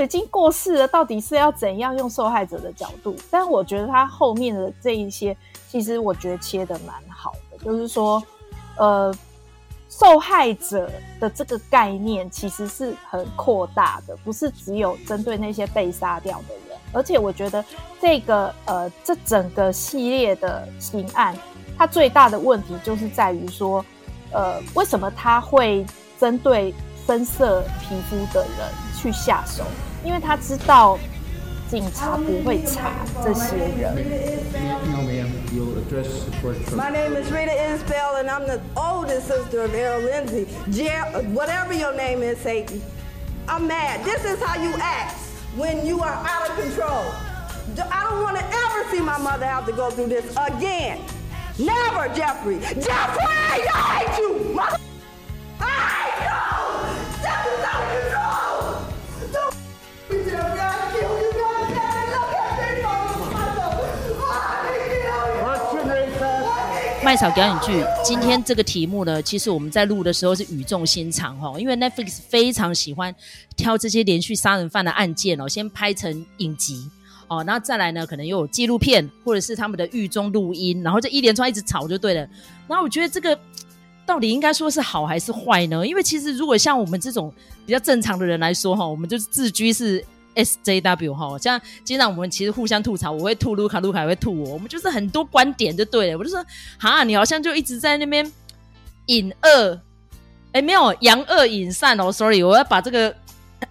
已经过世了，到底是要怎样用受害者的角度？但我觉得他后面的这一些，其实我觉得切得蛮好的，就是说，呃，受害者的这个概念其实是很扩大的，不是只有针对那些被杀掉的人。而且我觉得这个呃，这整个系列的刑案，它最大的问题就是在于说，呃，为什么他会针对深色皮肤的人去下手，因为他知道警察不会查这些人。My name is Rita Isbell and I'm the oldest sister of Errol Lindsay. Whatever your name is, Satan. I'm mad. This is how you act when you are out of control. I don't want to ever see my mother have to go through this again. Never, Jeffrey. Jeffrey, I hate you, mother. I hate you. 麦草表演剧，今天这个题目呢，其实我们在录的时候是语重心长哈，因为 Netflix 非常喜欢挑这些连续杀人犯的案件哦，先拍成影集哦，然后再来呢，可能又有纪录片或者是他们的狱中录音，然后这一连串一直吵就对了。然后我觉得这个到底应该说是好还是坏呢？因为其实如果像我们这种比较正常的人来说哈，我们就是自居是。SJW 哈，像经常我们其实互相吐槽，我会吐卢卡，卢卡也会吐我，我们就是很多观点就对了。我就说，哈，你好像就一直在那边引恶，哎，没有扬恶隐善哦，sorry，我要把这个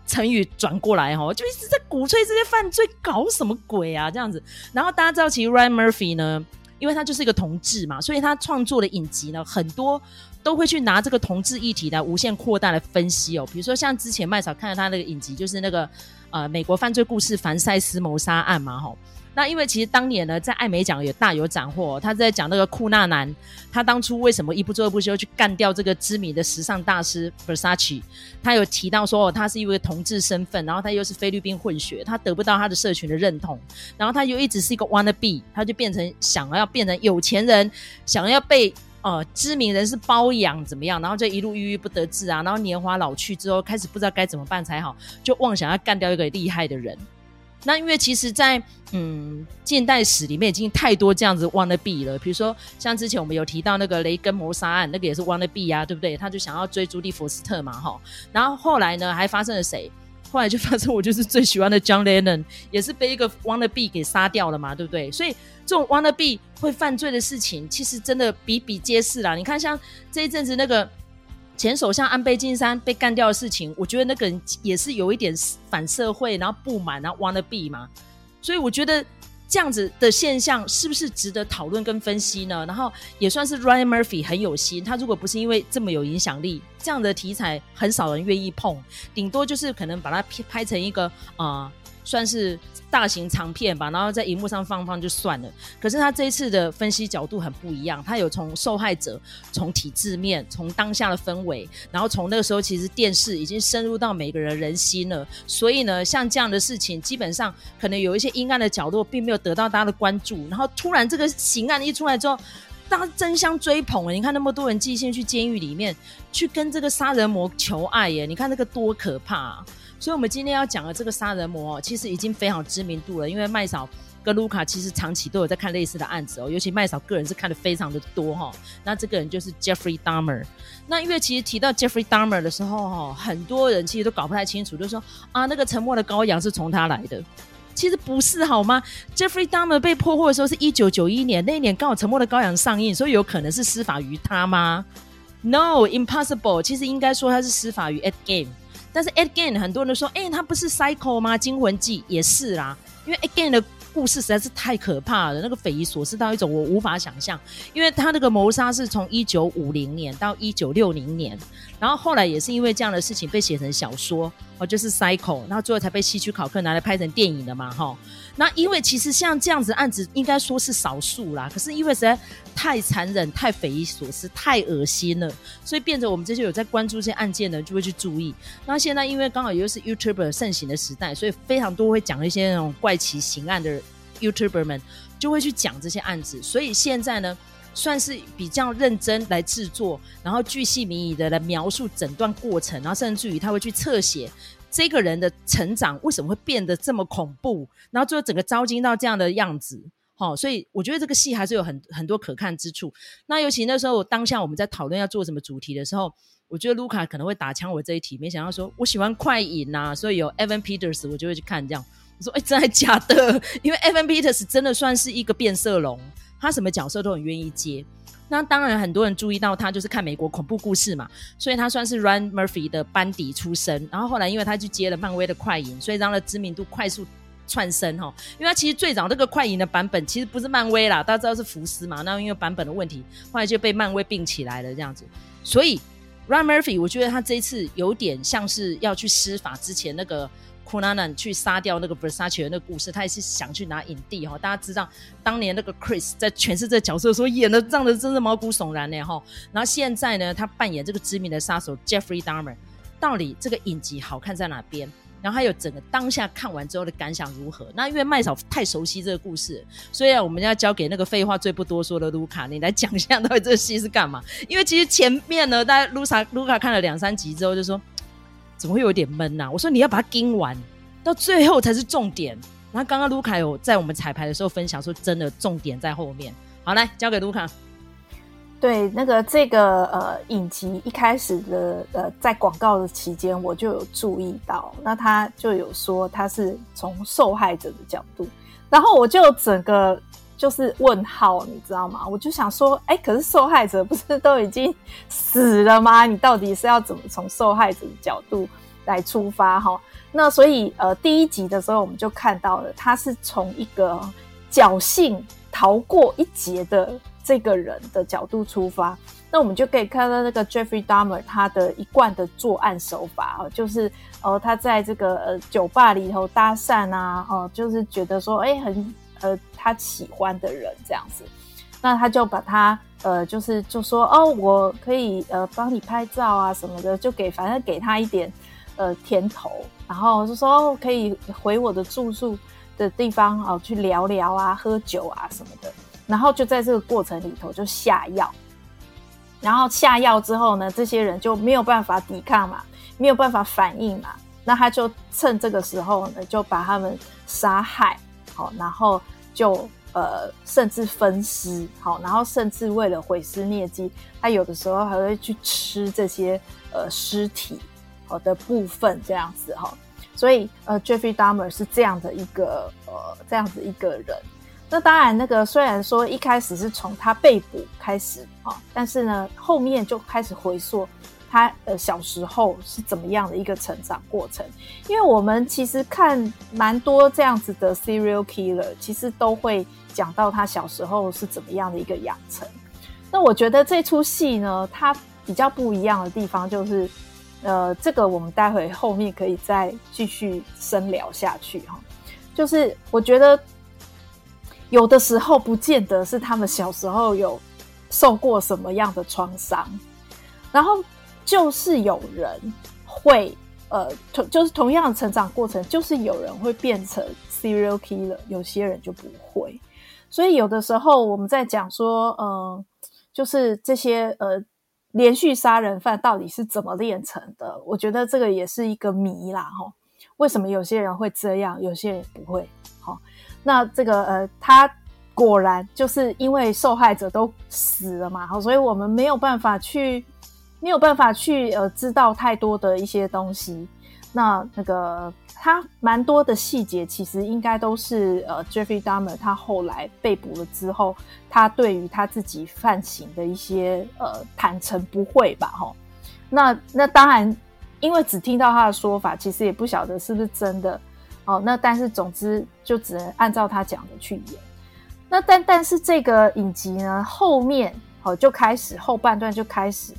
成语转过来哈，就一直在鼓吹这些犯罪，搞什么鬼啊这样子。然后大家知道，其实 Ryan Murphy 呢，因为他就是一个同志嘛，所以他创作的影集呢，很多都会去拿这个同志议题来无限扩大来分析哦。比如说像之前麦嫂看到他那个影集，就是那个。呃，美国犯罪故事凡赛斯谋杀案嘛，吼，那因为其实当年呢，在艾美奖也大有斩获，他在讲那个库纳南，他当初为什么一不做二不休去干掉这个知名的时尚大师 Versace，他有提到说，他是一位同志身份，然后他又是菲律宾混血，他得不到他的社群的认同，然后他又一直是一个 wannabe，他就变成想要变成有钱人，想要被。哦，知名人士包养怎么样？然后就一路郁郁不得志啊，然后年华老去之后，开始不知道该怎么办才好，就妄想要干掉一个厉害的人。那因为其实在，嗯近代史里面已经太多这样子 wannabe 了。比如说像之前我们有提到那个雷根谋杀案，那个也是 wannabe 啊，对不对？他就想要追朱莉佛斯特嘛，哈。然后后来呢，还发生了谁？后来就发生我就是最喜欢的 John Lennon，也是被一个 wannabe 给杀掉了嘛，对不对？所以这种 wannabe 会犯罪的事情，其实真的比比皆是啦。你看，像这一阵子那个前首相安倍晋三被干掉的事情，我觉得那个人也是有一点反社会，然后不满，然后 wannabe 嘛。所以我觉得。这样子的现象是不是值得讨论跟分析呢？然后也算是 Ryan Murphy 很有心，他如果不是因为这么有影响力，这样的题材很少人愿意碰，顶多就是可能把它拍成一个啊。算是大型长片吧，然后在荧幕上放放就算了。可是他这一次的分析角度很不一样，他有从受害者、从体制面、从当下的氛围，然后从那个时候其实电视已经深入到每个人人心了。所以呢，像这样的事情，基本上可能有一些阴暗的角落并没有得到大家的关注。然后突然这个刑案一出来之后，大家争相追捧。你看那么多人寄信去监狱里面去跟这个杀人魔求爱耶，你看那个多可怕啊！所以，我们今天要讲的这个杀人魔，其实已经非常知名度了。因为麦嫂跟卢卡其实长期都有在看类似的案子哦，尤其麦嫂个人是看的非常的多哈。那这个人就是 Jeffrey Dahmer。那因为其实提到 Jeffrey Dahmer 的时候哈，很多人其实都搞不太清楚，就是说啊，那个沉默的羔羊是从他来的。其实不是好吗？Jeffrey Dahmer 被破获的时候是一九九一年，那一年刚好沉默的羔羊上映，所以有可能是施法于他吗？No，impossible。其实应该说他是施法于 Ed Game。但是 again 很多人都说，哎、欸，他不是 cycle 吗？惊魂记也是啦，因为 again 的故事实在是太可怕了，那个匪夷所思到一种我无法想象。因为他那个谋杀是从一九五零年到一九六零年，然后后来也是因为这样的事情被写成小说，哦，就是 cycle，然后最后才被希区考克拿来拍成电影的嘛，哈。那因为其实像这样子案子应该说是少数啦，可是因为实在太残忍、太匪夷所思、太恶心了，所以变成我们这些有在关注这些案件的就会去注意。那现在因为刚好又是 YouTuber 盛行的时代，所以非常多会讲一些那种怪奇刑案的 YouTuber 们就会去讲这些案子。所以现在呢，算是比较认真来制作，然后巨细靡遗的来描述整段过程，然后甚至于他会去侧写。这个人的成长为什么会变得这么恐怖，然后最后整个招金到这样的样子。好、所以我觉得这个戏还是有很很多可看之处。那尤其那时候当下我们在讨论要做什么主题的时候，我觉得卢卡可能会打枪我这一题，没想到说我喜欢快影、啊，所以有 Evan Peters 我就会去看这样。我说哎，真的假的？因为 Evan Peters 真的算是一个变色龙，他什么角色都很愿意接。那当然很多人注意到他就是看美国恐怖故事嘛，所以他算是 Ryan Murphy 的班底出身。然后后来因为他去接了漫威的快银，所以让他知名度快速。窜升哈，因为他其实最早这个快银的版本其实不是漫威啦，大家知道是福斯嘛，那因为版本的问题，后来就被漫威并起来了这样子。所以 Ryan Murphy 我觉得他这一次有点像是要去施法之前那个 k u n a n a n 去杀掉那个 Versace 的那个故事，他也是想去拿影帝哈。大家知道当年那个 Chris 在诠释这个角色的时候演的让人真是毛骨悚然呢哈。然后现在呢，他扮演这个知名的杀手 Jeffrey Dahmer，到底这个影集好看在哪边？然后还有整个当下看完之后的感想如何？那因为麦嫂太熟悉这个故事，所以我们要交给那个废话最不多说的卢卡，你来讲一下到底这个戏是干嘛？因为其实前面呢，大家卢卡卢卡看了两三集之后就说，怎么会有点闷呐、我说你要把它盯完，到最后才是重点。然后刚刚卢卡有在我们彩排的时候分享说，真的重点在后面。好，来交给卢卡。对，那个这个呃影集一开始的呃在广告的期间我就有注意到，那他就有说他是从受害者的角度，然后我就整个就是问号，你知道吗？我就想说，哎，可是受害者不是都已经死了吗？你到底是要怎么从受害者的角度来出发？哈，那所以呃第一集的时候我们就看到了，他是从一个侥幸逃过一劫的。这个人的角度出发，那我们就可以看到那个 Jeffrey Dahmer 他的一贯的作案手法啊，就是呃他在这个呃酒吧里头搭讪啊，哦、就是觉得说哎很呃他喜欢的人这样子，那他就把他呃就是就说哦我可以呃帮你拍照啊什么的，就给反正给他一点呃甜头，然后就说可以回我的住宿的地方哦、去聊聊啊喝酒啊什么的。然后就在这个过程里头就下药，然后下药之后呢，这些人就没有办法抵抗嘛，没有办法反应嘛，那他就趁这个时候呢，就把他们杀害，好，然后就呃甚至分尸，好，然后甚至为了毁尸灭迹，他有的时候还会去吃这些呃尸体好的部分这样子哈，所以呃 Jeffrey Dahmer 是这样的一个呃这样子一个人。那当然，那个虽然说一开始是从他被捕开始啊，但是呢，后面就开始回溯他呃小时候是怎么样的一个成长过程。因为我们其实看蛮多这样子的 serial killer，其实都会讲到他小时候是怎么样的一个养成。那我觉得这出戏呢，它比较不一样的地方就是，呃，这个我们待会后面可以再继续深聊下去哈。就是我觉得。有的时候不见得是他们小时候有受过什么样的创伤，然后就是有人会呃同就是同样的成长过程，就是有人会变成 serial killer，有些人就不会。所以有的时候我们在讲说，嗯、呃，就是这些呃连续杀人犯到底是怎么练成的？我觉得这个也是一个谜啦，齁。为什么有些人会这样，有些人不会？那这个呃，他果然就是因为受害者都死了嘛，好，所以我们没有办法去，没有办法去呃知道太多的一些东西。那那个他蛮多的细节，其实应该都是呃，Jeffrey Dahmer 他后来被捕了之后，他对于他自己犯行的一些呃坦诚不讳吧，齁。那那当然，因为只听到他的说法，其实也不晓得是不是真的。哦，那但是总之就只能按照他讲的去演。那但但是这个影集呢，后面哦就开始后半段就开始，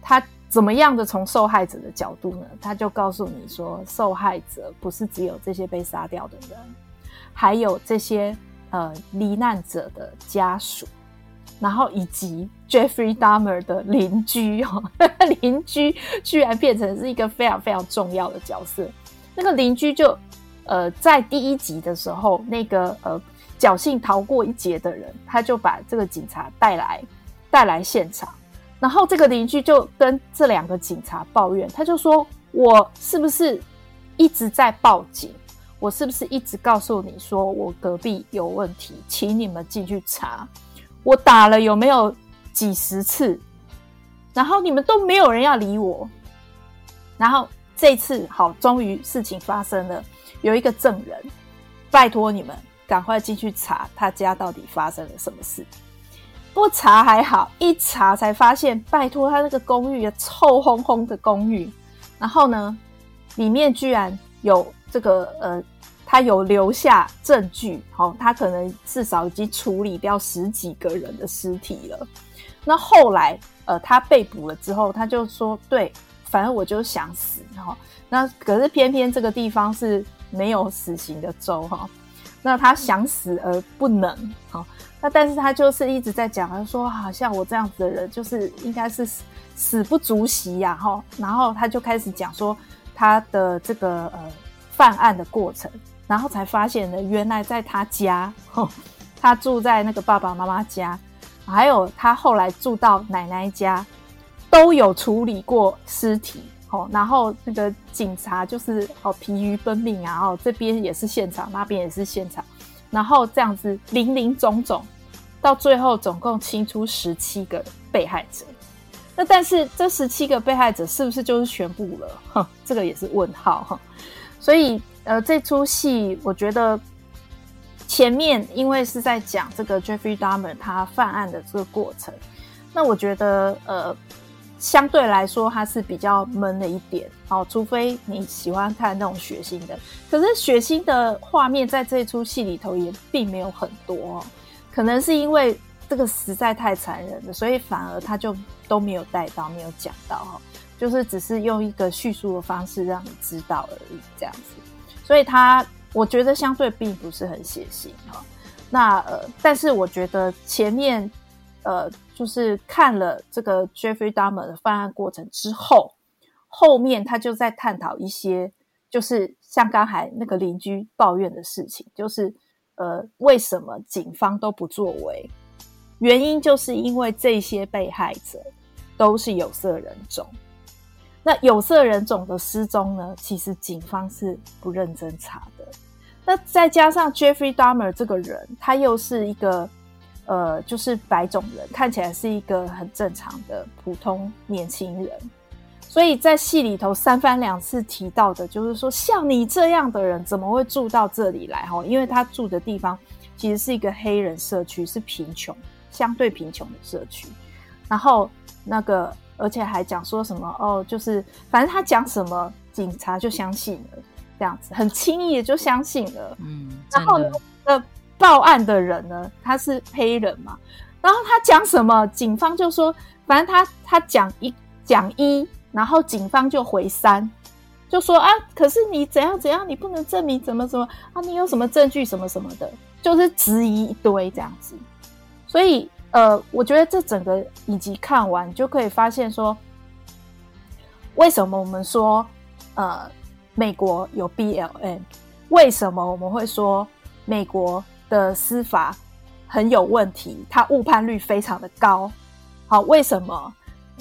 他怎么样的从受害者的角度呢？他就告诉你说，受害者不是只有这些被杀掉的人，还有这些呃罹难者的家属，然后以及 Jeffrey Dahmer 的邻居哈，邻居居然变成是一个非常非常重要的角色。那个邻居就。呃，在第一集的时候，那个呃侥幸逃过一劫的人，他就把这个警察带来带来现场，然后这个邻居就跟这两个警察抱怨，他就说：“我是不是一直在报警？我是不是一直告诉你说我隔壁有问题，请你们进去查？我打了有没有几十次？然后你们都没有人要理我。然后这次好，终于事情发生了，有一个证人，拜托你们赶快进去查他家到底发生了什么事。不查还好，一查才发现，拜托他那个公寓臭烘烘的公寓，然后呢，里面居然有。这个呃，他有留下证据，好、他可能至少已经处理掉十几个人的尸体了。那后来呃，他被捕了之后，他就说：“对，反正我就想死。”哈，那可是偏偏这个地方是没有死刑的州哈、哦，那他想死而不能，哈、哦，那但是他就是一直在讲，他说：“好像我这样子的人，就是应该是死，不足惜呀。”哈，然后他就开始讲说他的这个呃。犯案的过程，然后才发现呢，原来在他家，他住在那个爸爸妈妈家，还有他后来住到奶奶家，都有处理过尸体，然后那个警察就是哦疲于奔命啊，哦这边也是现场，那边也是现场，然后这样子林林总总，到最后总共清出十七个被害者，那但是这十七个被害者是不是就是全部了？哼，这个也是问号。所以，呃，这出戏我觉得前面因为是在讲这个 Jeffrey Dahmer 他犯案的这个过程，那我觉得呃相对来说它是比较闷的一点哦，除非你喜欢看那种血腥的，可是血腥的画面在这出戏里头也并没有很多，可能是因为这个实在太残忍了，所以反而他就都没有带到，没有讲到哈。就是只是用一个叙述的方式让你知道而已，这样子，所以他我觉得相对并不是很血腥哈。那呃，但是我觉得前面呃，就是看了这个 Jeffrey Dahmer 的犯案过程之后，后面他就在探讨一些，就是像刚才那个邻居抱怨的事情，就是呃，为什么警方都不作为？原因就是因为这些被害者都是有色人种。那有色人种的失踪呢？其实警方是不认真查的。那再加上 Jeffrey Dahmer 这个人，他又是一个呃，就是白种人，看起来是一个很正常的普通年轻人。所以在戏里头三番两次提到的，就是说像你这样的人怎么会住到这里来？哈，因为他住的地方其实是一个黑人社区，是贫穷、相对贫穷的社区。然后那个。而且还讲说什么哦，就是反正他讲什么，警察就相信了，这样子很轻易的就相信了。嗯，然后呢，呃，报案的人呢，他是黑人嘛，然后他讲什么，警方就说，反正他他讲一讲一，然后警方就回三，就说啊，可是你怎样怎样，你不能证明怎么怎么啊，你有什么证据什么什么的，就是质疑一堆这样子，所以。呃，我觉得这整个影集看完就可以发现说，为什么我们说呃美国有 BLM？为什么我们会说美国的司法很有问题？它误判率非常的高。好，为什么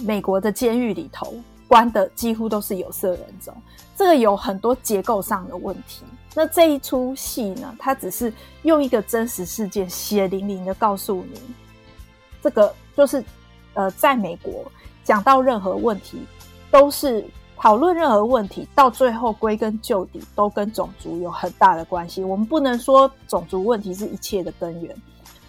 美国的监狱里头关的几乎都是有色人种？这个有很多结构上的问题。那这一出戏呢，它只是用一个真实事件血淋淋的告诉你。这个就是，呃，在美国讲到任何问题，都是讨论任何问题，到最后归根究底都跟种族有很大的关系。我们不能说种族问题是一切的根源，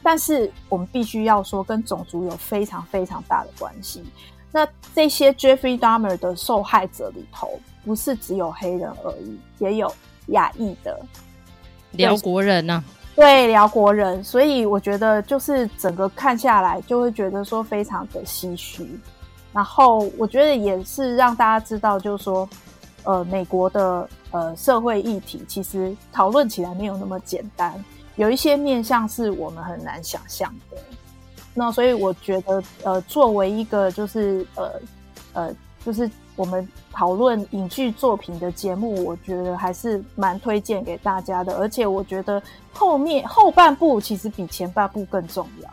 但是我们必须要说跟种族有非常非常大的关系。那这些 Jeffrey Dahmer 的受害者里头，不是只有黑人而已，也有亚裔的辽国人呢、啊。对，辽国人，所以我觉得就是整个看下来，就会觉得说非常的唏嘘。然后我觉得也是让大家知道，就是说，呃，美国的呃社会议题其实讨论起来没有那么简单，有一些面向是我们很难想象的。那所以我觉得，呃，作为一个就是呃呃，就是我们。讨论影剧作品的节目，我觉得还是蛮推荐给大家的。而且我觉得后面后半部其实比前半部更重要。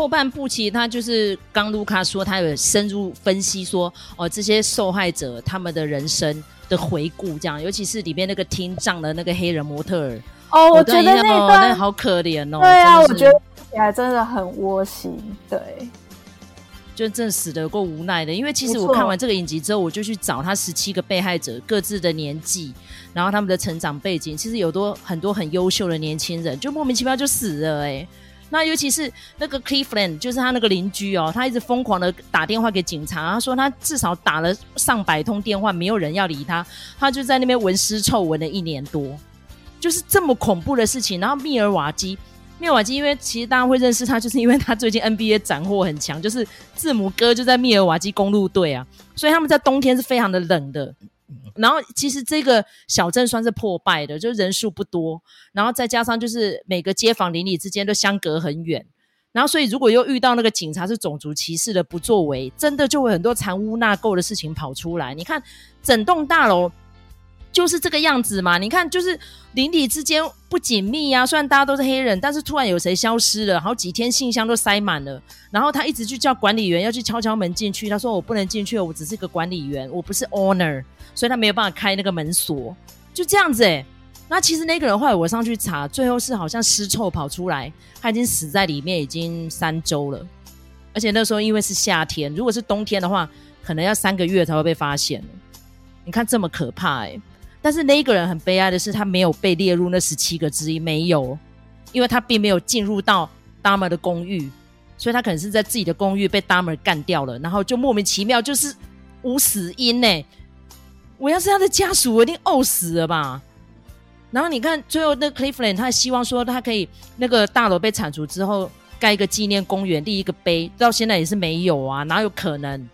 后半部其实他就是刚卢卡说，他有深入分析说，哦，这些受害者他们的人生的回顾，这样，尤其是里面那个听障的那个黑人模特儿。哦，我觉得那段、哦、那好可怜哦。对啊，我觉得起来真的很窝心。对。就真死得够无奈的，因为其实我看完这个影集之后，我就去找他十七个被害者各自的年纪，然后他们的成长背景，其实有多很多很优秀的年轻人，就莫名其妙就死了哎、欸。那尤其是那个 Cleveland，就是他那个邻居哦，他一直疯狂的打电话给警察，他说他至少打了上百通电话，没有人要理他，他就在那边闻尸臭闻了一年多，就是这么恐怖的事情。然后密尔瓦基。密尔瓦基，因为其实大家会认识他，就是因为他最近 NBA 斩获很强，就是字母哥就在密尔瓦基公路队啊，所以他们在冬天是非常的冷的。然后其实这个小镇算是破败的，就是人数不多，然后再加上就是每个街坊邻里之间都相隔很远，然后所以如果又遇到那个警察是种族歧视的不作为，真的就会很多藏污纳垢的事情跑出来。你看整栋大楼。就是这个样子嘛，你看，就是邻里之间不紧密啊。虽然大家都是黑人，但是突然有谁消失了，好几天信箱都塞满了。然后他一直去叫管理员要去敲敲门进去，他说我不能进去，我只是一个管理员，我不是 owner，所以他没有办法开那个门锁。就这样子哎。那其实那个人后来我上去查，最后是好像尸臭跑出来，他已经死在里面已经三周了。而且那时候因为是夏天，如果是冬天的话，可能要三个月才会被发现。你看这么可怕哎。但是那一个人很悲哀的是，他没有被列入那十七个之一，没有，因为他并没有进入到 Dahmer 的公寓，所以他可能是在自己的公寓被 Dahmer 干掉了，然后就莫名其妙就是无死因呢。我要是他的家属，我一定呕死了吧。然后你看最后那个 Cleveland，他希望说他可以那个大楼被铲除之后盖一个纪念公园，立一个碑，到现在也是没有啊，哪有可能？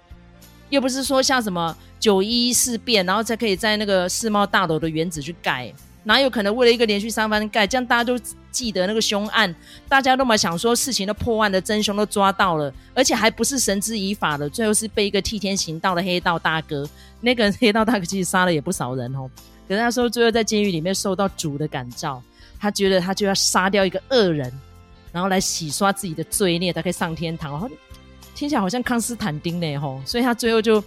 又不是说像什么。九一一事变，然后才可以在那个世贸大楼的原址去盖，哪有可能为了一个连续三番盖，这样大家都记得那个凶案，大家都嘛想说事情都破案的真凶都抓到了，而且还不是绳之以法的，最后是被一个替天行道的黑道大哥，那个人黑道大哥其实杀了也不少人哦，可是他说最后在监狱里面受到主的感召，他觉得他就要杀掉一个恶人，然后来洗刷自己的罪孽，他可以上天堂，听起来好像康斯坦丁呢吼，所以他最后就。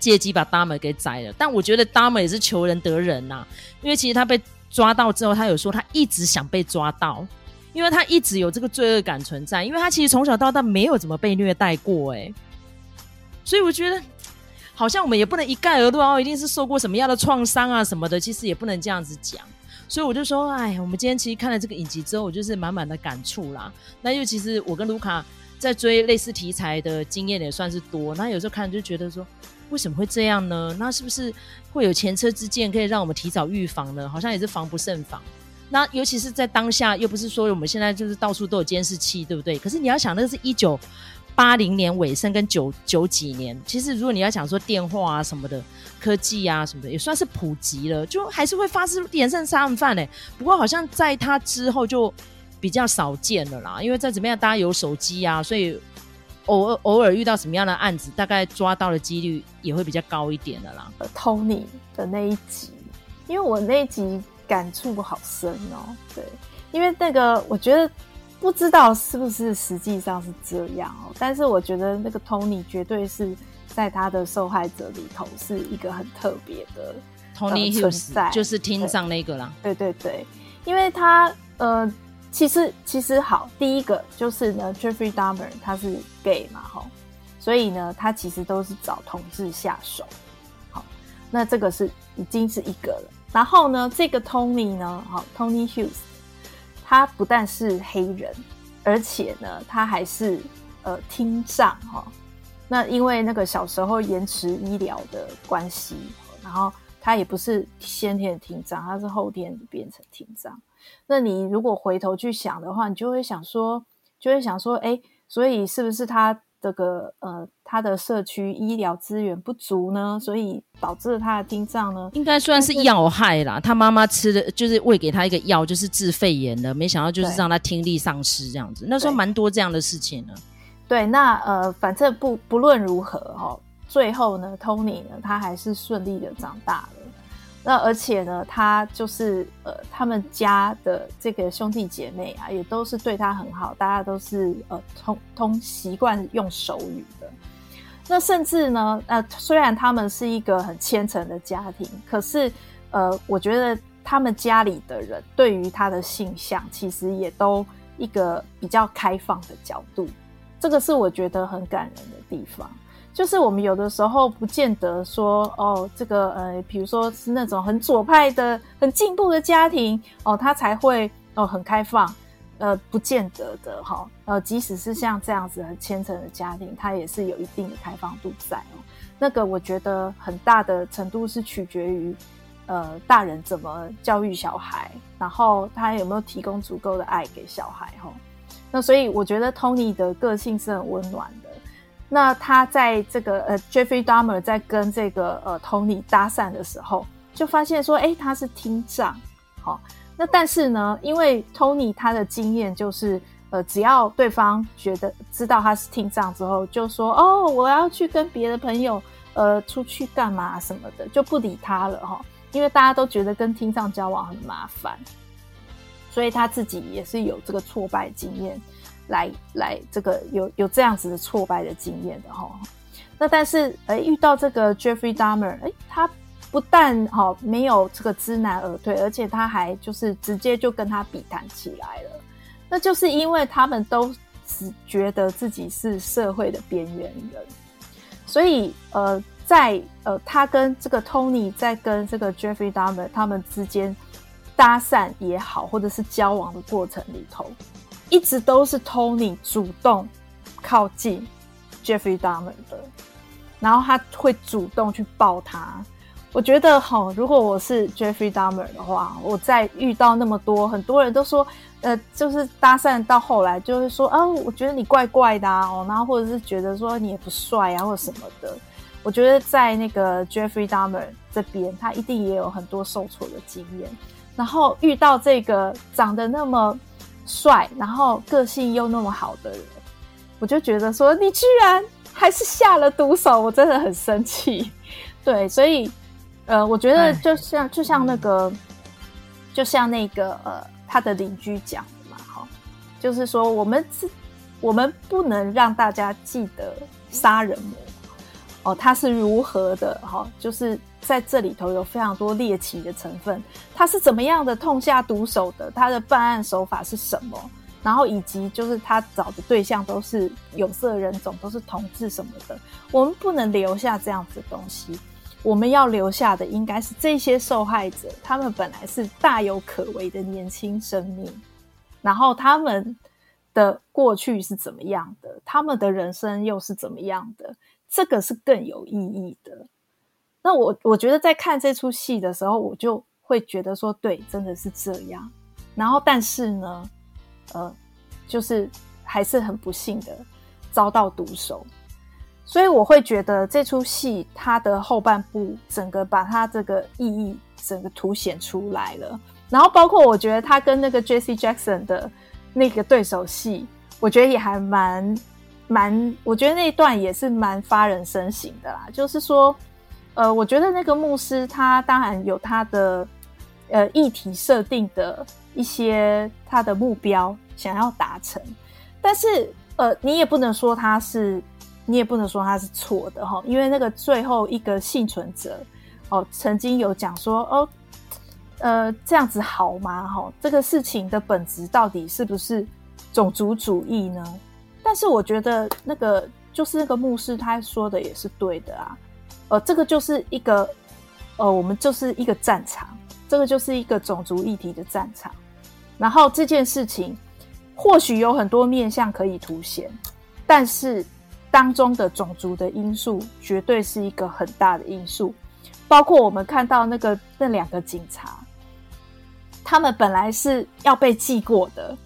借机把 Damme 给宰了，但我觉得 Damme 也是求仁得仁呐，因为其实他被抓到之后，他有说他一直想被抓到，因为他一直有这个罪恶感存在，因为他其实从小到大没有怎么被虐待过，哎，所以我觉得好像我们也不能一概而论哦，一定是受过什么样的创伤啊什么的，其实也不能这样子讲，所以我就说，哎，我们今天其实看了这个影集之后，我就是满满的感触啦。那又其实我跟卢卡在追类似题材的经验也算是多，那有时候看就觉得说。为什么会这样呢？那是不是会有前车之鉴，可以让我们提早预防呢？好像也是防不胜防。那尤其是在当下，又不是说我们现在就是到处都有监视器，对不对？可是你要想，那个是一九八零年尾声跟九九几年，其实如果你要想说电话啊什么的，科技啊什么的，也算是普及了，就还是会发生连胜杀人犯呢。不过好像在他之后就比较少见了啦，因为再怎么样，大家有手机啊，所以。偶尔偶尔遇到什么样的案子，大概抓到的几率也会比较高一点的啦。Tony 的那一集，因为我那一集感触好深哦。对，因为那个我觉得不知道是不是实际上是这样哦，但是我觉得那个 Tony 绝对是在他的受害者里头是一个很特别的 Tony Hughes，就是听上那个啦。对对对，因为他呃。其实其实好，第一个就是呢，Jeffrey Dahmer 他是 gay 嘛，哈，所以呢，他其实都是找同志下手，好，那这个是已经是一个了。然后呢，这个 Tony 呢，好，Tony Hughes，他不但是黑人，而且呢，他还是呃听障哈。那因为那个小时候延迟医疗的关系，然后他也不是先天的听障，他是后天变成听障。那你如果回头去想的话，你就会想说，就会想说，哎，所以是不是他这个呃，他的社区医疗资源不足呢？所以导致了他的听障呢？应该算是要害啦。他妈妈吃的就是喂给他一个药，就是治肺炎的，没想到就是让他听力丧失这样子。那时候蛮多这样的事情呢。对，那呃，反正不不论如何哈、哦，最后呢，Tony 呢，他还是顺利的长大了。那而且呢，他就是呃，他们家的这个兄弟姐妹啊，也都是对他很好，大家都是呃通通习惯用手语的。那甚至呢，呃，虽然他们是一个很虔诚的家庭，可是呃，我觉得他们家里的人对于他的性向，其实也都一个比较开放的角度。这个是我觉得很感人的地方。就是我们有的时候不见得说哦，这个呃，比如说是那种很左派的、很进步的家庭哦，他才会哦很开放，呃，不见得的哈。呃，即使是像这样子很虔诚的家庭，他也是有一定的开放度在哦。那个我觉得很大的程度是取决于呃大人怎么教育小孩，然后他有没有提供足够的爱给小孩哈。那所以我觉得 Tony 的个性是很温暖的。那他在这个呃，Jeffrey Dahmer 在跟这个呃 Tony 搭讪的时候，就发现说，哎，他是听障，好、那但是呢，因为 Tony 他的经验就是，呃，只要对方觉得知道他是听障之后，就说哦，我要去跟别的朋友呃出去干嘛什么的，就不理他了哈、因为大家都觉得跟听障交往很麻烦，所以他自己也是有这个挫败经验。来来，这个有有这样子的挫败的经验的哈，那但是哎，遇到这个 Jeffrey Dahmer，哎，他不但哈没有这个知难而退，而且他还就是直接就跟他比谈起来了。那就是因为他们都只觉得自己是社会的边缘人，所以呃，在呃他跟这个 Tony 在跟这个 Jeffrey Dahmer 他们之间搭讪也好，或者是交往的过程里头。一直都是 Tony 主动靠近 Jeffrey Dahmer 的，然后他会主动去抱他。我觉得齁，如果我是 Jeffrey Dahmer 的话，我在遇到那么多很多人都说，呃，就是搭讪到后来就是说啊，我觉得你怪怪的啊，哦，然后或者是觉得说你也不帅啊，或者什么的。我觉得在那个 Jeffrey Dahmer 这边，他一定也有很多受挫的经验，然后遇到这个长得那么。帅，然后个性又那么好的人，我就觉得说你居然还是下了毒手，我真的很生气。对，所以呃，我觉得就像就像那个，就像那个呃，他的邻居讲的嘛，哈，就是说我们是，我们不能让大家记得杀人魔哦，他是如何的哈，就是。在这里头有非常多猎奇的成分，他是怎么样的痛下毒手的？他的办案手法是什么？然后以及就是他找的对象都是有色人种，都是同志什么的。我们不能留下这样子的东西，我们要留下的应该是这些受害者，他们本来是大有可为的年轻生命，然后他们的过去是怎么样的，他们的人生又是怎么样的，这个是更有意义的。那我我觉得在看这出戏的时候，我就会觉得说，对，真的是这样。然后，但是呢，呃，就是还是很不幸的遭到毒手。所以我会觉得这出戏它的后半部整个把它这个意义整个凸显出来了。然后，包括我觉得他跟那个 Jesse Jackson 的那个对手戏，我觉得也还蛮蛮，我觉得那一段也是蛮发人深省的啦。就是说。呃，我觉得那个牧师他当然有他的呃议题设定的一些他的目标想要达成，但是呃，你也不能说他是，你也不能说他是错的哈，因为那个最后一个幸存者哦，曾经有讲说哦，呃，这样子好吗？哈，这个事情的本质到底是不是种族主义呢？但是我觉得那个就是那个牧师他说的也是对的啊。呃，这个就是一个，呃，我们就是一个战场，这个就是一个种族议题的战场。然后这件事情或许有很多面向可以凸显，但是当中的种族的因素绝对是一个很大的因素。包括我们看到那个那两个警察，他们本来是要被记过的，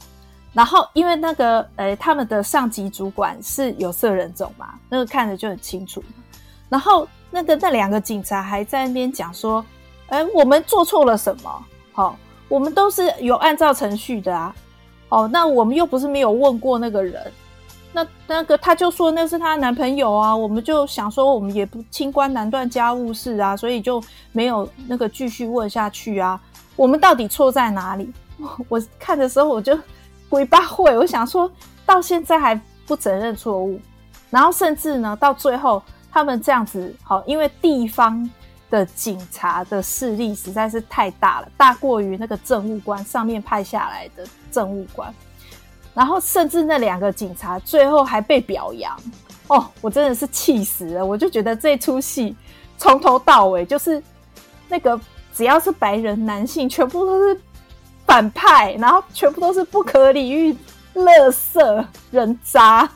然后因为那个呃，他们的上级主管是有色人种嘛，那个看着就很清楚，然后。那个那两个警察还在那边讲说：“哎，我们做错了什么？好，我们都是有按照程序的啊。哦，那我们又不是没有问过那个人。那那个他就说那是他男朋友啊，我们就想说我们也不清官难断家务事啊，所以就没有那个继续问下去啊。我们到底错在哪里？我看的时候我就鬼八会，我想说到现在还不承认错误，然后甚至呢到最后他们这样子好，因为地方的警察的势力实在是太大了，大过于那个政务官上面派下来的政务官。然后甚至那两个警察最后还被表扬哦，我真的是气死了！我就觉得这出戏从头到尾就是那个只要是白人男性，全部都是反派，然后全部都是不可理喻、垃圾人渣。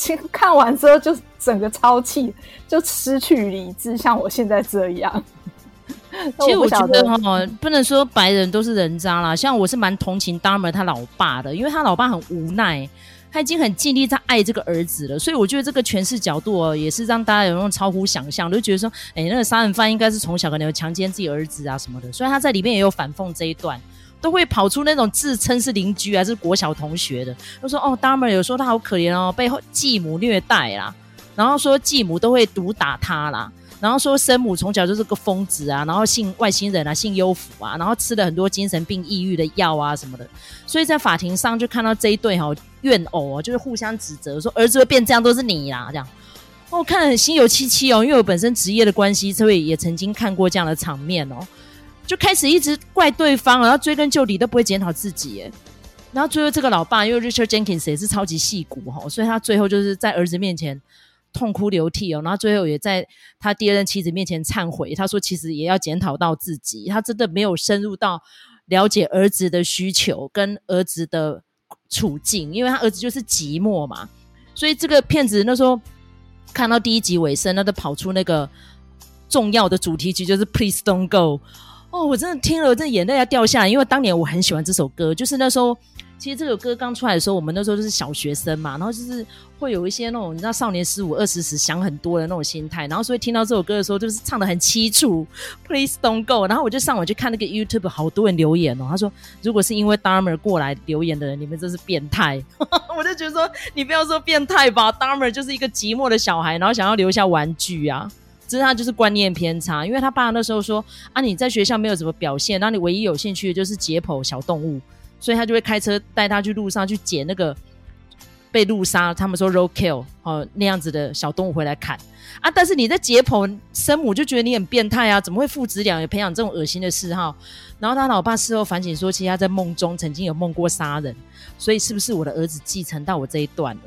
其实 看完之后就整个超气，就失去理智，像我现在这样。其实我觉得哈，不能说白人都是人渣啦。像我是蛮同情 Dahmer 他老爸的，因为他老爸很无奈，他已经很尽力在爱这个儿子了。所以我觉得这个诠释角度哦，也是让大家有那种超乎想象，就觉得说，哎，那个杀人犯应该是从小可能有强奸自己儿子啊什么的。所以他在里面也有反讽这一段，都会跑出那种自称是邻居还是国小同学的，都说哦 d a m e r 有时候他好可怜哦，被继母虐待啦，然后说继母都会毒打他啦。然后说生母从小就是个疯子啊，然后信外星人啊，信幽符啊，然后吃了很多精神病、抑郁的药啊什么的，所以在法庭上就看到这一对哈、哦、怨偶啊，就是互相指责，说儿子会变这样都是你啦，这样，哦、看得很心有戚戚哦，因为我本身职业的关系，所以也曾经看过这样的场面哦，就开始一直怪对方，然后追根究底都不会检讨自己，耶。然后最后这个老爸因为 Richard Jenkins 也是超级戏骨哈，所以他最后就是在儿子面前。痛哭流涕哦，然后最后也在他第二任妻子面前忏悔。他说：“其实也要检讨到自己，他真的没有深入到了解儿子的需求跟儿子的处境，因为他儿子就是寂寞嘛。所以这个骗子那时候看到第一集尾声，那都跑出那个重要的主题曲，就是 Please Don't Go。哦，我真的听了，我真的眼泪要掉下来，因为当年我很喜欢这首歌，就是那时候。”其实这首歌刚出来的时候，我们那时候都是小学生嘛，然后就是会有一些那种你知道少年十五二十时想很多的那种心态，然后所以听到这首歌的时候，就是唱得很凄楚，Please don't go。然后我就上网去看那个 YouTube，好多人留言哦，他说如果是因为 Dahmer 过来留言的人，你们真是变态。我就觉得说你不要说变态吧，Dahmer 就是一个寂寞的小孩，然后想要留下玩具啊，只是他就是观念偏差，因为他爸那时候说啊你在学校没有什么表现，那你唯一有兴趣的就是解剖小动物。所以他就会开车带他去路上去捡那个被路杀，他们说 r o a kill 哦那样子的小动物回来砍啊。但是你在解剖生母就觉得你很变态啊，怎么会父子俩也培养这种恶心的嗜好？然后他老爸事后反省说，其实他在梦中曾经有梦过杀人，所以是不是我的儿子继承到我这一段了？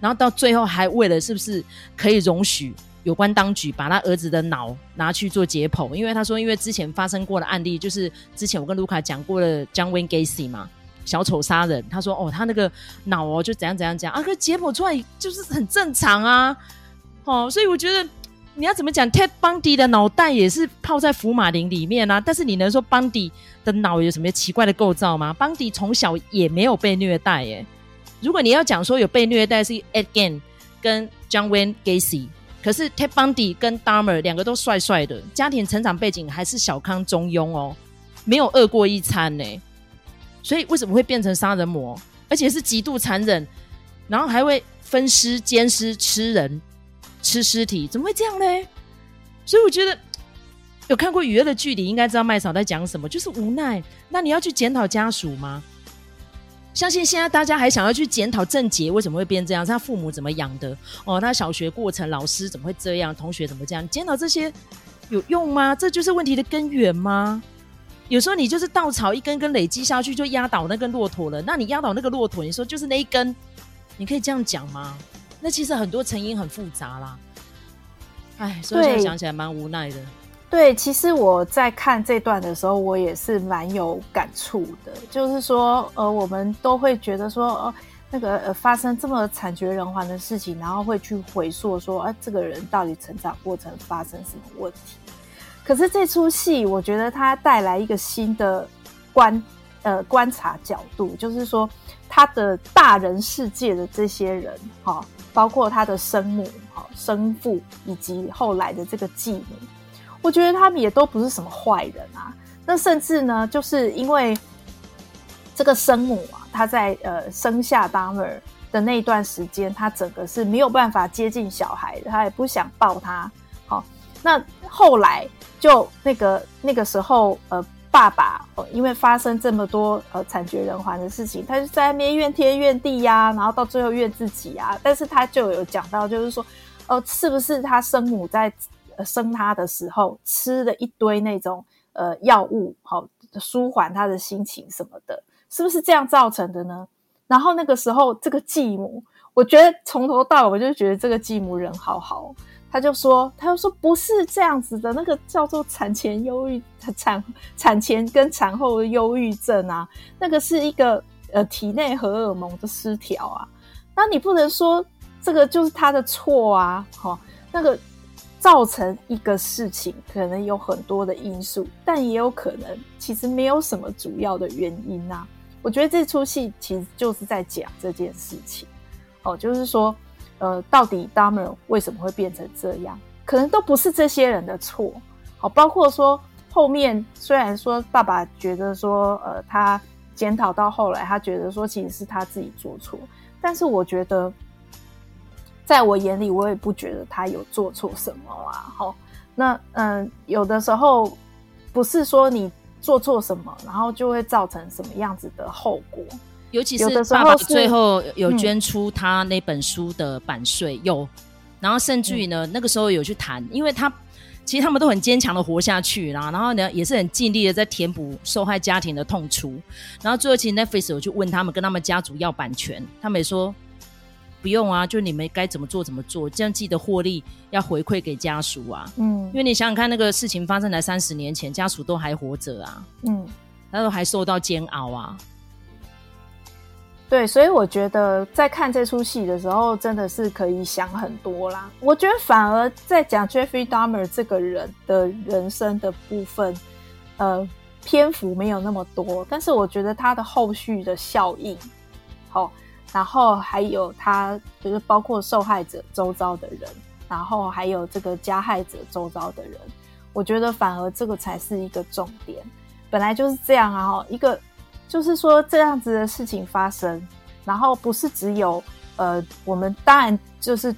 然后到最后还为了是不是可以容许？有关当局把他儿子的脑拿去做解剖，因为他说，因为之前发生过的案例，就是之前我跟卢卡讲过的 John Wayne Gacy 嘛，小丑杀人。他说，哦，他那个脑哦，就怎样怎样讲啊，可解剖出来就是很正常啊，哦，所以我觉得你要怎么讲，Ted Bundy 的脑袋也是泡在福马林里面啊，但是你能说 Bundy 的脑有什么奇怪的构造吗？Bundy 从小也没有被虐待耶。如果你要讲说有被虐待是 Ed Gein 跟 John Wayne Gacy。可是 Ted Bundy 跟 Dahmer 两个都帅帅的，家庭成长背景还是小康中庸哦，没有饿过一餐呢。所以为什么会变成杀人魔？而且是极度残忍，然后还会分尸、奸尸、吃人、吃尸体，怎么会这样呢？所以我觉得有看过《雨儿的距离》，应该知道麦嫂在讲什么，就是无奈。那你要去检讨家属吗？相信现在大家还想要去检讨郑杰为什么会变这样，是他父母怎么养的？哦，他小学过程老师怎么会这样？同学怎么这样？检讨这些有用吗？这就是问题的根源吗？有时候你就是稻草一根根累积下去，就压倒那根骆驼了。那你压倒那个骆驼，你说就是那一根，你可以这样讲吗？那其实很多成因很复杂啦。哎，所以现在想起来蛮无奈的。对，其实我在看这段的时候，我也是蛮有感触的。就是说，呃，我们都会觉得说，呃，那个呃，发生这么惨绝人寰的事情，然后会去回溯说，啊，这个人到底成长过程发生什么问题？可是这出戏，我觉得它带来一个新的观，呃，观察角度，就是说，他的大人世界的这些人，哈，包括他的生母、哈生父，以及后来的这个继母。我觉得他们也都不是什么坏人啊，那甚至呢，就是因为这个生母啊，她在呃生下 Dahmer 的那一段时间，他整个是没有办法接近小孩的，他也不想抱他。好，那后来就那个那个时候，呃，爸爸因为发生这么多呃惨绝人寰的事情，他就在那边怨天怨地呀、然后到最后怨自己啊。但是他就有讲到，就是说，呃，是不是他生母在生他的时候吃了一堆那种呃药物，好舒缓他的心情什么的，是不是这样造成的呢？然后那个时候，这个继母，我觉得从头到尾我就觉得这个继母人好好。他就说，他就说不是这样子的，那个叫做产前忧郁、产产前跟产后的忧郁症啊，那个是一个呃体内荷尔蒙的失调啊。那你不能说这个就是他的错啊，哈，那个造成一个事情可能有很多的因素，但也有可能其实没有什么主要的原因啊。我觉得这出戏其实就是在讲这件事情，哦，就是说，呃，到底 d a m e r 为什么会变成这样？可能都不是这些人的错，好，包括说后面虽然说爸爸觉得说，呃，他检讨到后来，他觉得说其实是他自己做错，但是我觉得，在我眼里，我也不觉得他有做错什么啊。好，那嗯，有的时候不是说你。做错什么，然后就会造成什么样子的后果？尤其是爸爸最后有捐出他那本书的版税，有、嗯，然后甚至于呢、嗯，那个时候有去谈，因为他其实他们都很坚强的活下去啦，然后呢也是很尽力的在填补受害家庭的痛楚，然后最后其实 Netflix 有去问他们，跟他们家族要版权，他们也说。不用啊，就你们该怎么做怎么做，这样记得获利要回馈给家属啊。嗯，因为你想想看，那个事情发生在三十年前，家属都还活着啊。嗯，他都还受到煎熬啊。对，所以我觉得在看这出戏的时候，真的是可以想很多啦。我觉得反而在讲 Jeffrey Dahmer 这个人的人生的部分，呃，篇幅没有那么多，但是我觉得他的后续的效应，好、哦。然后还有他，就是包括受害者周遭的人，然后还有这个加害者周遭的人，我觉得反而这个才是一个重点。本来就是这样啊，一个就是说这样子的事情发生，然后不是只有呃，我们当然就是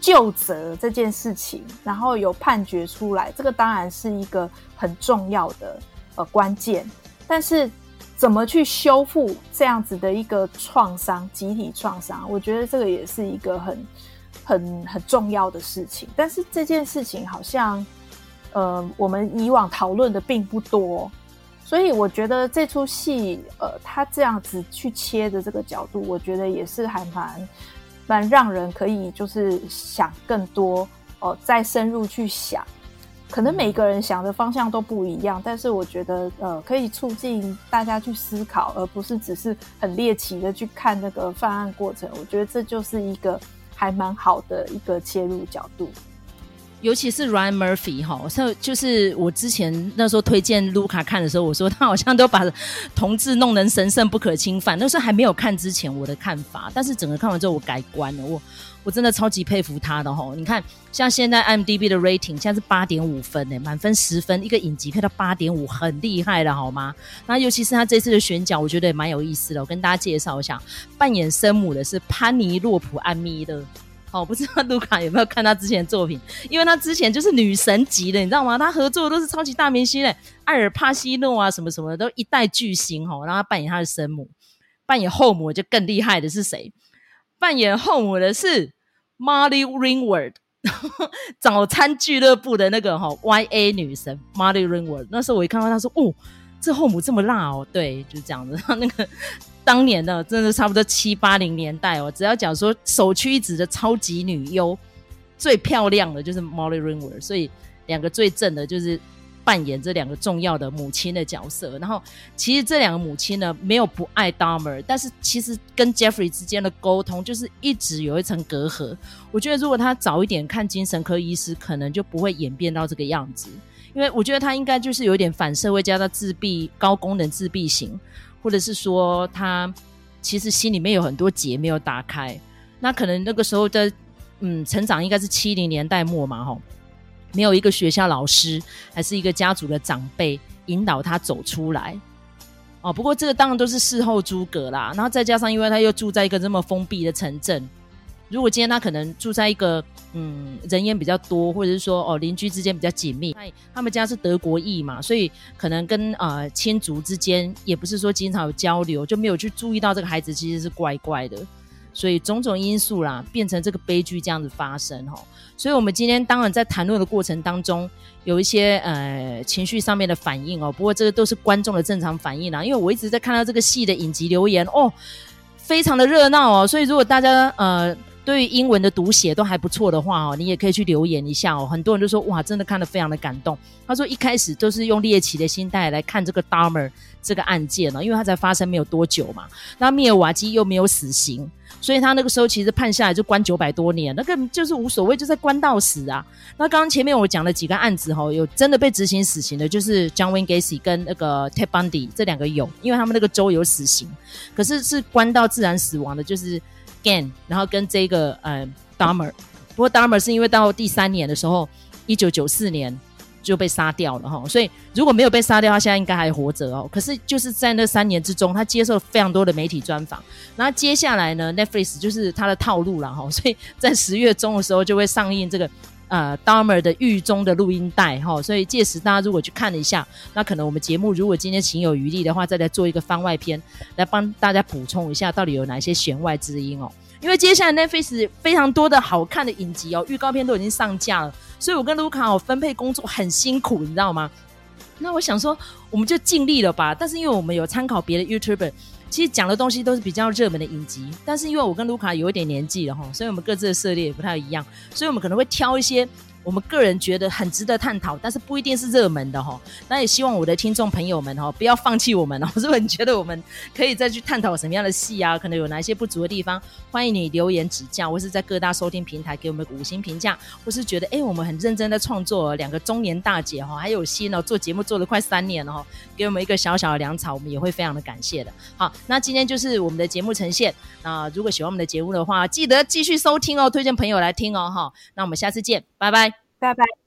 就责这件事情，然后有判决出来，这个当然是一个很重要的呃关键，但是。怎么去修复这样子的一个创伤，集体创伤？我觉得这个也是一个很、很、很重要的事情。但是这件事情好像，呃，我们以往讨论的并不多，所以我觉得这出戏，呃，他这样子去切的这个角度，我觉得也是还蛮、蛮让人可以就是想更多哦、再深入去想。可能每个人想的方向都不一样，但是我觉得，呃，可以促进大家去思考，而不是只是很猎奇的去看那个犯案过程。我觉得这就是一个还蛮好的一个切入角度。尤其是 Ryan Murphy 哈，就是我之前那时候推荐卢卡看的时候，我说他好像都把同志弄成神圣不可侵犯。那时候还没有看之前我的看法，但是整个看完之后我改观了。我我真的超级佩服他的哈。你看，像现在 m d b 的 rating 现在是八点五分诶，满分十分，一个影集配到八点五，很厉害了好吗？那尤其是他这次的选角，我觉得也蛮有意思的。我跟大家介绍一下，扮演生母的是潘尼洛普·安咪勒。哦，不知道卢卡有没有看他之前的作品？因为他之前就是女神级的，你知道吗？他合作的都是超级大明星嘞，艾尔帕西诺啊，什么什么的都一代巨星哦。然后他扮演他的生母，扮演后母就更厉害的是谁？扮演后母的是 Molly Ringwald，早餐俱乐部的那个哈、哦、YA 女神 Molly Ringwald。那时候我一看到他说，哦，这后母这么辣哦，对，就是这样子。他 那个。当年的真的差不多七八零年代哦，只要讲说首屈一指的超级女优，最漂亮的就是 Molly Ringwald，所以两个最正的就是扮演这两个重要的母亲的角色。然后其实这两个母亲呢，没有不爱 Dahmer，但是其实跟 Jeffrey 之间的沟通就是一直有一层隔阂。我觉得如果他早一点看精神科医师，可能就不会演变到这个样子。因为我觉得他应该就是有点反社会，加到自闭、高功能自闭型。或者是说他其实心里面有很多结没有打开，那可能那个时候的嗯成长应该是七零年代末嘛，吼，没有一个学校老师还是一个家族的长辈引导他走出来，哦。不过这个当然都是事后诸葛啦，然后再加上因为他又住在一个这么封闭的城镇。如果今天他可能住在一个嗯人烟比较多，或者是说哦邻居之间比较紧密，他们家是德国裔嘛，所以可能跟呃亲族之间也不是说经常有交流，就没有去注意到这个孩子其实是怪怪的，所以种种因素啦，变成这个悲剧这样子发生哈。所以我们今天当然在谈论的过程当中，有一些呃情绪上面的反应哦，不过这个都是观众的正常反应啦，因为我一直在看到这个戏的影集留言哦，非常的热闹哦，所以如果大家呃。对于英文的读写都还不错的话哦，你也可以去留言一下哦。很多人都说哇，真的看得非常的感动。他说一开始都是用猎奇的心态来看这个 Dahmer 这个案件呢，因为他才发生没有多久嘛。那密尔瓦基又没有死刑，所以他那个时候其实判下来就关九百多年，那个就是无所谓，就在关到死啊。那刚刚前面我讲了几个案子哈，有真的被执行死刑的，就是 John Wayne Gacy 跟那个 Ted Bundy 这两个有，因为他们那个州有死刑，可是是关到自然死亡的，就是。Gain，然后跟这个呃 Dahmer，不过 Dahmer 是因为到第三年的时候，一九九四年就被杀掉了哈，所以如果没有被杀掉，他现在应该还活着哦。可是就是在那三年之中，他接受了非常多的媒体专访。然后接下来呢，Netflix 就是他的套路了哈，所以在十月中的时候就会上映这个呃 Dahmer 的狱中的录音带哈。所以届时大家如果去看了一下，那可能我们节目如果今天情有余力的话，再来做一个番外篇，来帮大家补充一下到底有哪些弦外之音哦。因为接下来 Netflix 非常多的好看的影集哦，预告片都已经上架了，所以我跟卢卡哦分配工作很辛苦，你知道吗？那我想说，我们就尽力了吧。但是因为我们有参考别的 YouTuber，其实讲的东西都是比较热门的影集。但是因为我跟卢卡有一点年纪了哈，所以我们各自的涉猎也不太一样，所以我们可能会挑一些。我们个人觉得很值得探讨，但是不一定是热门的哈。那也希望我的听众朋友们哈，不要放弃我们哦。如果你觉得我们可以再去探讨什么样的戏啊，可能有哪一些不足的地方，欢迎你留言指教，或是在各大收听平台给我们五星评价，或是觉得哎，我们很认真的创作，两个中年大姐哈，还有心哦，做节目做了快三年了哈，给我们一个小小的粮草，我们也会非常的感谢的。好，那今天就是我们的节目呈现。那如果喜欢我们的节目的话，记得继续收听哦，推荐朋友来听哦哈。那我们下次见。拜拜，拜拜。